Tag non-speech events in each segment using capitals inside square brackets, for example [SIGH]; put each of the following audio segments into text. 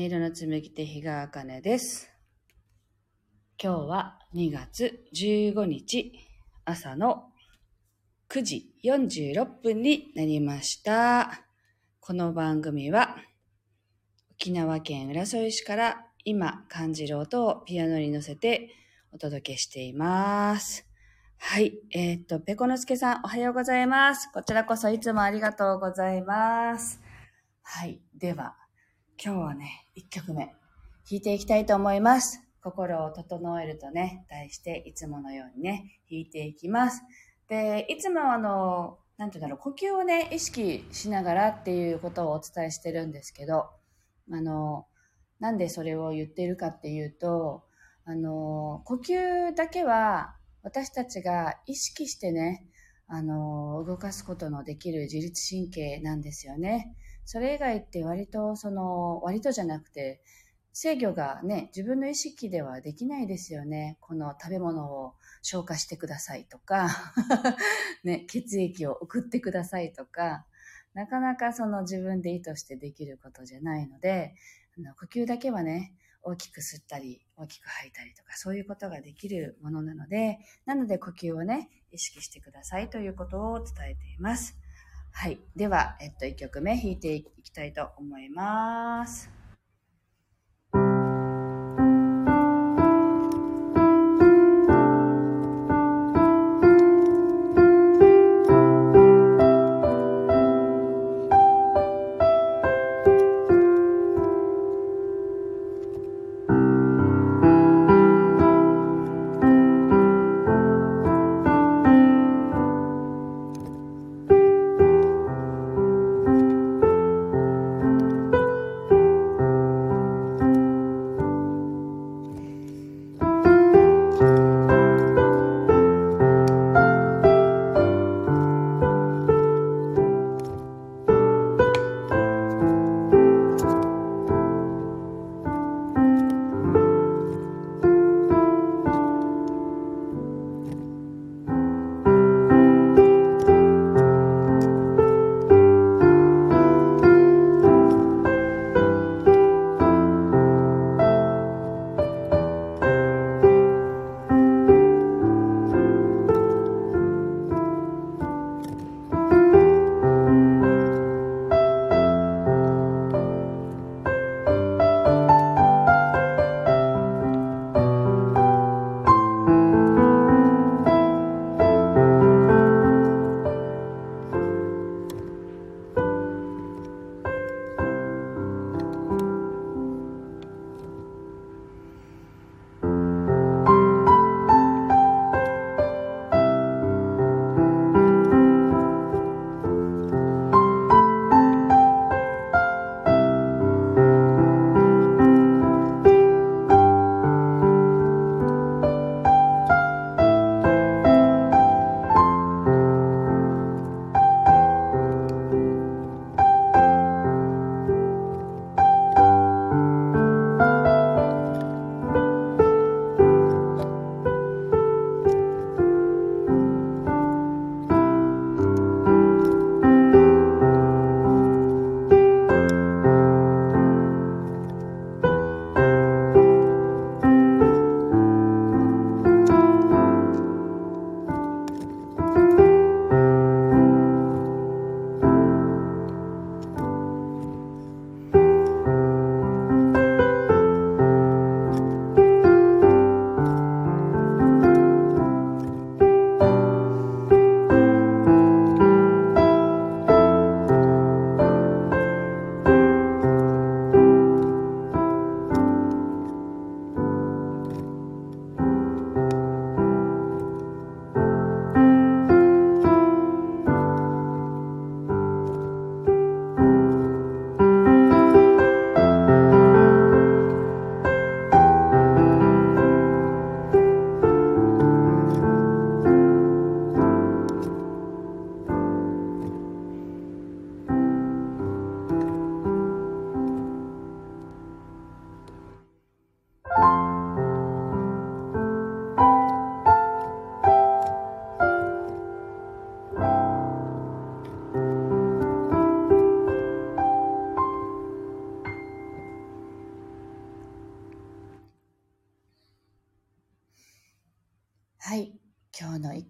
音色の紡ぎ手日川茜です。今日は2月15日朝の9時46分になりました。この番組は沖縄県浦添市から今感じる音をピアノに乗せてお届けしています。はい。えーっと、ペコのすけさんおはようございます。こちらこそいつもありがとうございます。はい。では、今日はね、1曲目、弾いていきたいと思います。心を整えるとね、題して、いつものようにね、弾いていきます。で、いつもあの、なんていうんだろう、呼吸をね、意識しながらっていうことをお伝えしてるんですけど、あの、なんでそれを言っているかっていうと、あの、呼吸だけは私たちが意識してね、あの、動かすことのできる自律神経なんですよね。それ以外って割とその、割とじゃなくて、制御がね、自分の意識ではできないですよね。この食べ物を消化してくださいとか、[LAUGHS] ね、血液を送ってくださいとか、なかなかその自分で意図してできることじゃないので、あの呼吸だけはね、大きく吸ったり、大きく吐いたりとか、そういうことができるものなので、なので呼吸をね、意識してくださいということを伝えています。はい。では、えっと、1曲目弾いていきたいと思います。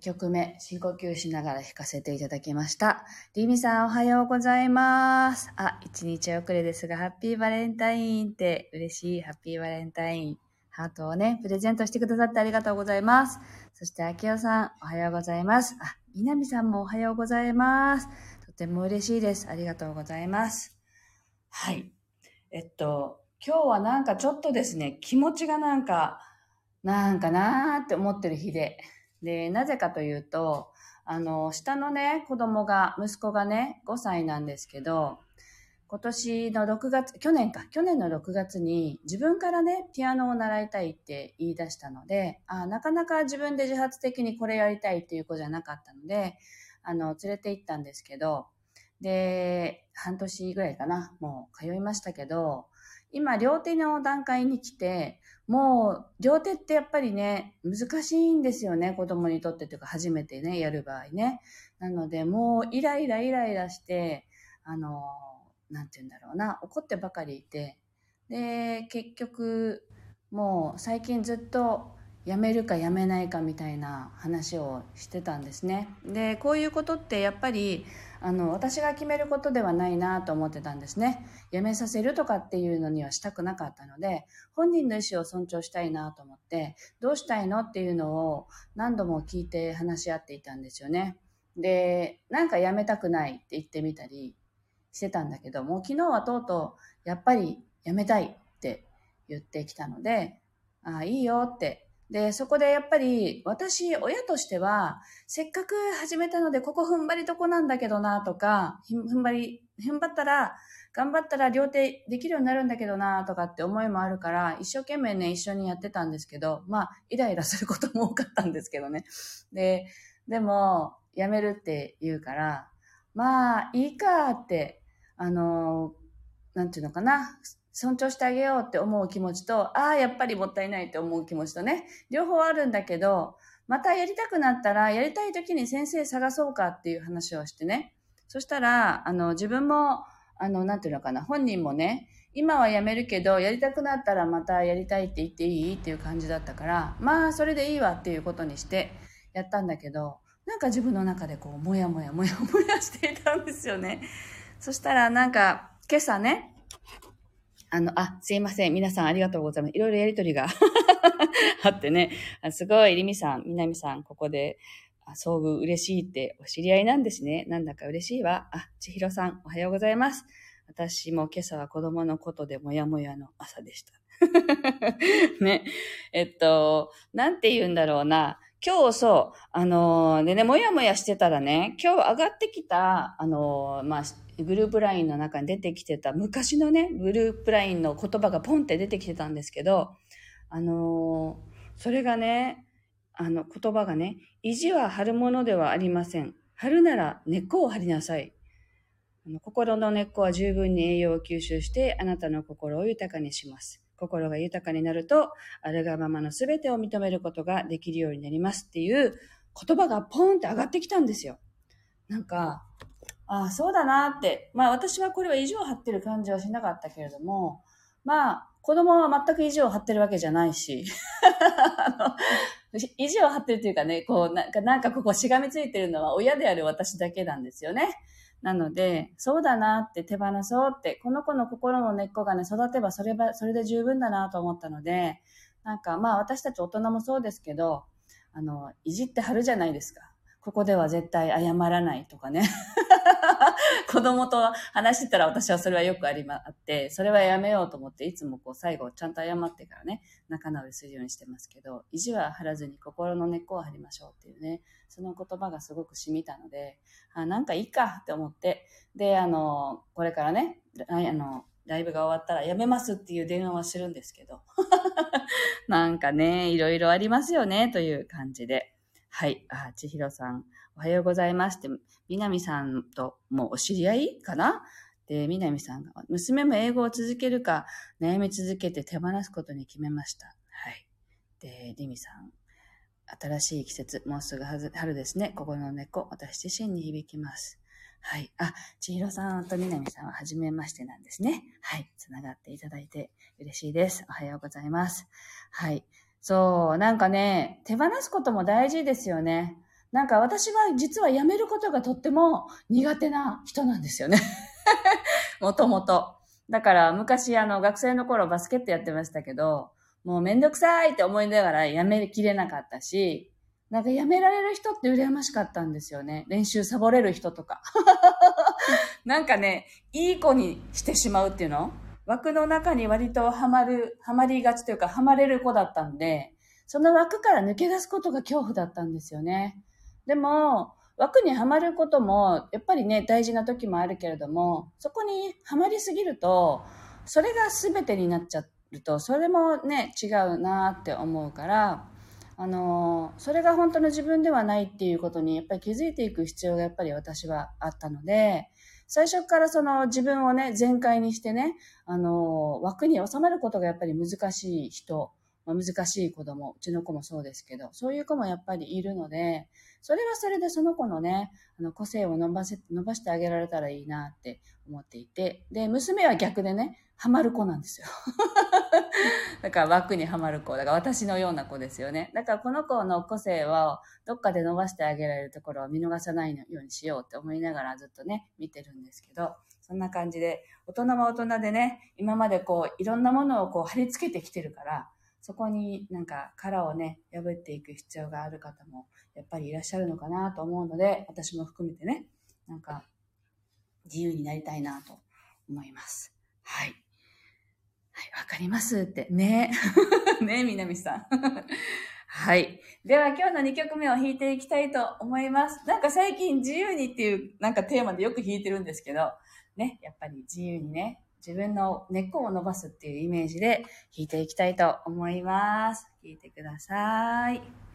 曲目、深呼吸しながら弾かせていただきました。リミさんおはようございます。あ、一日遅れですが、ハッピーバレンタインって嬉しい。ハッピーバレンタイン。ハートをね、プレゼントしてくださってありがとうございます。そして、あきおさん、おはようございます。あ、みなみさんもおはようございます。とても嬉しいです。ありがとうございます。はい。えっと、今日はなんかちょっとですね、気持ちがなんか、なんかなーって思ってる日で。で、なぜかというと、あの、下のね、子供が、息子がね、5歳なんですけど、今年の6月、去年か、去年の6月に自分からね、ピアノを習いたいって言い出したので、あなかなか自分で自発的にこれやりたいっていう子じゃなかったので、あの、連れて行ったんですけど、で、半年ぐらいかな、もう通いましたけど、今、両手の段階に来て、もう、両手ってやっぱりね、難しいんですよね、子供にとってというか、初めてね、やる場合ね。なので、もう、イライライライラして、あの、なんて言うんだろうな、怒ってばかりいて、で、結局、もう、最近ずっと、やめるかやめないかみたいな話をしてたんですね。で、こういうことってやっぱり、あの、私が決めることではないなと思ってたんですね。やめさせるとかっていうのにはしたくなかったので、本人の意思を尊重したいなと思って、どうしたいのっていうのを何度も聞いて話し合っていたんですよね。で、なんかやめたくないって言ってみたりしてたんだけども、昨日はとうとう、やっぱりやめたいって言ってきたので、ああ、いいよってで、そこでやっぱり私、親としては、せっかく始めたので、ここ踏ん張りとこなんだけどなとか、踏ん張り、踏ん張ったら、頑張ったら両手できるようになるんだけどなとかって思いもあるから、一生懸命ね、一緒にやってたんですけど、まあ、イライラすることも多かったんですけどね。[LAUGHS] で、でも、やめるって言うから、まあ、いいかって、あの、なんていうのかな、尊重してあげようって思う気持ちと、ああ、やっぱりもったいないって思う気持ちとね、両方あるんだけど、またやりたくなったら、やりたい時に先生探そうかっていう話をしてね。そしたら、あの、自分も、あの、なんていうのかな、本人もね、今はやめるけど、やりたくなったらまたやりたいって言っていいっていう感じだったから、まあ、それでいいわっていうことにしてやったんだけど、なんか自分の中でこう、もやもやもやもやしていたんですよね。そしたら、なんか、今朝ね、あの、あ、すいません。皆さんありがとうございます。いろいろやりとりが [LAUGHS] あってね。すごい、りみさん、みなみさん、ここで、遭遇嬉しいってお知り合いなんですね。なんだか嬉しいわ。あ、ちひろさん、おはようございます。私も今朝は子供のことでもやもやの朝でした。[LAUGHS] ね。えっと、なんて言うんだろうな。今日そう、あのーでね、もやもやしてたらね、今日上がってきた、あのーまあ、グループラインの中に出てきてた昔のね、グループラインの言葉がポンって出てきてたんですけど、あのーそれがね、あの言葉がね、意地は張るものではありません。張るなら根っこを張りなさい。心の根っこは十分に栄養を吸収してあなたの心を豊かにします。心が豊かになると、あるがままの全てを認めることができるようになりますっていう言葉がポンって上がってきたんですよ。なんか、ああ、そうだなって。まあ私はこれは意地を張ってる感じはしなかったけれども、まあ子供は全く意地を張ってるわけじゃないし、[LAUGHS] 意地を張ってるというかね、こうなんか、なんかここしがみついてるのは親である私だけなんですよね。なので、そうだなって手放そうって、この子の心の根っこがね、育てばそれば、それで十分だなと思ったので、なんかまあ私たち大人もそうですけど、あの、いじってはるじゃないですか。ここでは絶対謝らないとかね。[LAUGHS] 子供と話してたら私はそれはよくありま、あって、それはやめようと思って、いつもこう最後ちゃんと謝ってからね、仲直りするようにしてますけど、意地は張らずに心の根っこを張りましょうっていうね、その言葉がすごく染みたので、あ、なんかいいかって思って、で、あの、これからね、あの、ライブが終わったらやめますっていう電話はするんですけど、[LAUGHS] なんかね、いろいろありますよね、という感じで。はい。あ、ちひろさん、おはようございますって、みなみさんともうお知り合いかな？で、みなみさんが、娘も英語を続けるか、悩み続けて手放すことに決めました。はい。で、りみさん、新しい季節、もうすぐ春ですね。心の根っこ、私自身に響きます。はい。あ、ちひろさんとみなみさんは初めましてなんですね。はい。つながっていただいて嬉しいです。おはようございます。はい。そう、なんかね、手放すことも大事ですよね。なんか私は実は辞めることがとっても苦手な人なんですよね。[LAUGHS] もともと。だから昔あの学生の頃バスケットやってましたけど、もうめんどくさいって思いながら辞めきれなかったし、なんか辞められる人って羨ましかったんですよね。練習サボれる人とか。[LAUGHS] なんかね、いい子にしてしまうっていうの枠の中に割とハマる、ハマりがちというか、ハマれる子だったんで、その枠から抜け出すことが恐怖だったんですよね。でも、枠にはまることも、やっぱりね、大事な時もあるけれども、そこにはまりすぎると、それが全てになっちゃうと、それもね、違うなって思うから、あのそれが本当の自分ではないっていうことにやっぱり気づいていく必要がやっぱり私はあったので、最初からその自分をね、全開にしてね、あの枠に収まることがやっぱり難しい人、まあ、難しい子供、うちの子もそうですけど、そういう子もやっぱりいるので、それはそれでその子のね、あの個性を伸ばせ、伸ばしてあげられたらいいなって思っていて、で、娘は逆でね、ハマる子なんですよ。[LAUGHS] だから枠にはまる子。だから私のような子ですよね。だからこの子の個性をどっかで伸ばしてあげられるところを見逃さないようにしようって思いながらずっとね、見てるんですけど、そんな感じで、大人も大人でね、今までこう、いろんなものをこう貼り付けてきてるから、そこになんか殻をね、破っていく必要がある方もやっぱりいらっしゃるのかなと思うので、私も含めてね、なんか自由になりたいなと思います。りますって。ね。[LAUGHS] ね、南さん。[LAUGHS] はい。では今日の2曲目を弾いていきたいと思います。なんか最近自由にっていうなんかテーマでよく弾いてるんですけど、ね、やっぱり自由にね、自分の根っこを伸ばすっていうイメージで弾いていきたいと思います。弾いてください。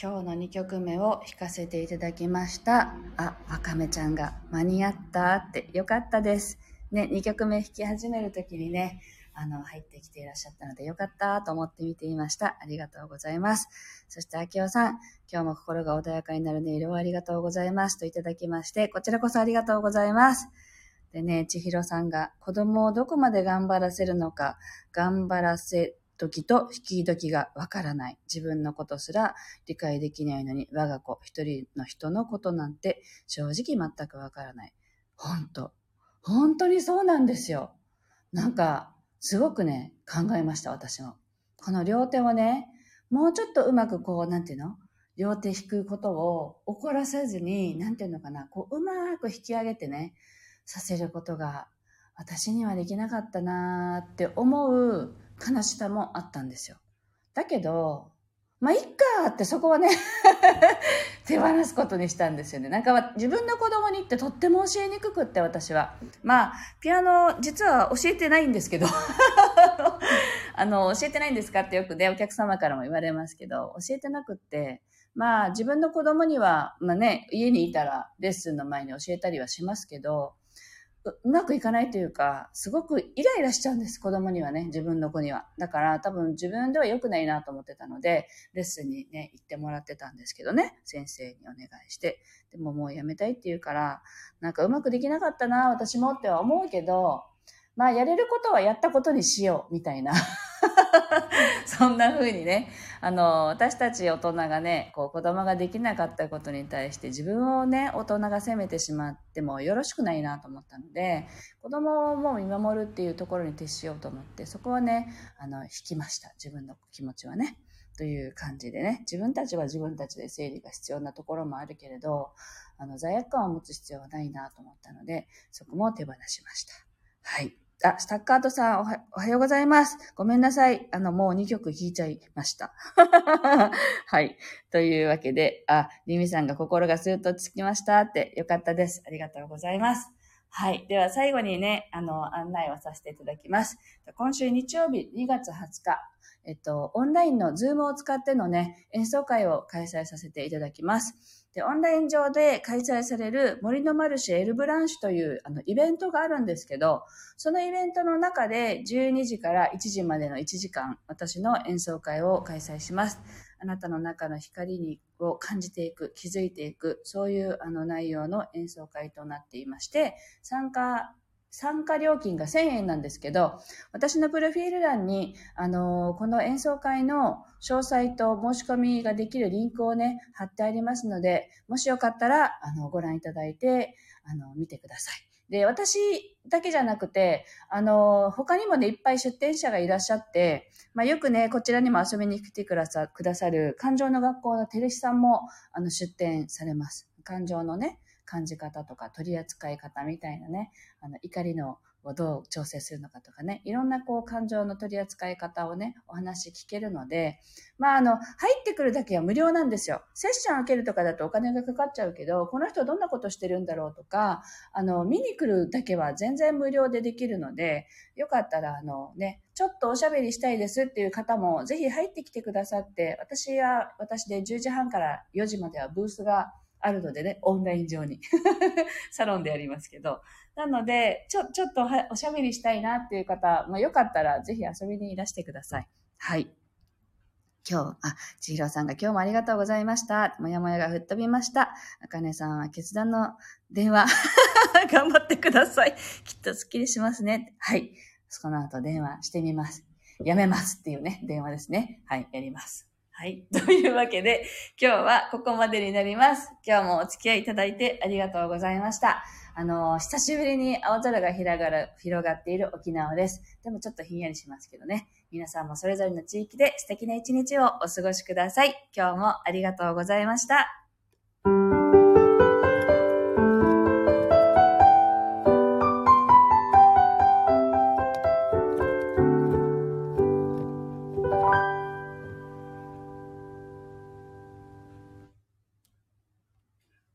今日の2曲目を弾かせていただきました。あ、わかめちゃんが間に合ったってよかったです。ね、2曲目弾き始めるときにね、あの、入ってきていらっしゃったのでよかったと思って見ていました。ありがとうございます。そして、秋代さん、今日も心が穏やかになる音色をありがとうございますといただきまして、こちらこそありがとうございます。でね、千尋さんが子供をどこまで頑張らせるのか、頑張らせ時と引き時がわからない。自分のことすら理解できないのに、我が子一人の人のことなんて正直全くわからない。本当本当にそうなんですよ。なんか、すごくね、考えました、私も。この両手をね、もうちょっとうまくこう、なんていうの？両手引くことを怒らせずに、なんていうのかな、こう、うまく引き上げてね、させることが、私にはできなかったなーって思う悲しさもあったんですよ。だけど、まあ、いっかってそこはね [LAUGHS] 手放すことにしたんですよね。なんか自分の子供にってとっても教えにくくって私は。まあ、ピアノ実は教えてないんですけど [LAUGHS] あの、教えてないんですかってよくね、お客様からも言われますけど、教えてなくって、まあ自分の子供には、まあね、家にいたらレッスンの前に教えたりはしますけど、うまくいかないというか、すごくイライラしちゃうんです、子供にはね、自分の子には。だから多分自分では良くないなと思ってたので、レッスンにね、行ってもらってたんですけどね、先生にお願いして。でももうやめたいって言うから、なんかうまくできなかったな、私もっては思うけど、まあやれることはやったことにしよう、みたいな。[LAUGHS] そんな風にね、あの、私たち大人がね、こう子供ができなかったことに対して自分をね、大人が責めてしまってもよろしくないなと思ったので、子供も見守るっていうところに徹しようと思って、そこはね、あの、引きました。自分の気持ちはね。という感じでね、自分たちは自分たちで整理が必要なところもあるけれど、あの、罪悪感を持つ必要はないなと思ったので、そこも手放しました。はい。あ、スタッカートさんおは、おはようございます。ごめんなさい。あの、もう2曲弾いちゃいました。[LAUGHS] はい。というわけで、あ、リミさんが心がスーッとつきましたって、よかったです。ありがとうございます。はい。では最後にね、あの、案内をさせていただきます。今週日曜日2月20日、えっと、オンラインのズームを使ってのね、演奏会を開催させていただきます。で、オンライン上で開催される森のマルシェエルブランシュというあのイベントがあるんですけど、そのイベントの中で12時から1時までの1時間、私の演奏会を開催します。あなたの中の光にを感じていく、気づいていく、そういうあの内容の演奏会となっていまして、参加参加料金が1000円なんですけど、私のプロフィール欄に、あのこの演奏会の詳細と申し込みができるリンクをね、貼ってありますので、もしよかったら、あの、ご覧いただいて、あの、見てください。で、私だけじゃなくて、あの、他にもね、いっぱい出展者がいらっしゃって、まあ、よくね、こちらにも遊びに来てくださくださる、感情の学校のテレシさんも、あの、出展されます。感情のね、感じ方とか取り扱い方みたいなね、あの怒りのをどう調整するのかとかね、いろんなこう感情の取り扱い方をね、お話聞けるので、まああの、入ってくるだけは無料なんですよ。セッション受けるとかだとお金がかかっちゃうけど、この人どんなことしてるんだろうとか、あの、見に来るだけは全然無料でできるので、よかったらあのね、ちょっとおしゃべりしたいですっていう方もぜひ入ってきてくださって、私は私で10時半から4時まではブースがあるのでね、オンライン上に [LAUGHS] サロンでやりますけど。なので、ちょ、ちょっとおしゃべりしたいなっていう方、まあ、よかったらぜひ遊びにいらしてください。はい。今日、あ、ちひろさんが今日もありがとうございました。もやもやが吹っ飛びました。あかねさんは決断の電話、[LAUGHS] 頑張ってください。きっとスッキリしますね。はい。その後電話してみます。やめますっていうね、電話ですね。はい、やります。はい。[LAUGHS] というわけで、今日はここまでになります。今日もお付き合いいただいてありがとうございました。あの、久しぶりに青空が広がる、広がっている沖縄です。でもちょっとひんやりしますけどね。皆さんもそれぞれの地域で素敵な一日をお過ごしください。今日もありがとうございました。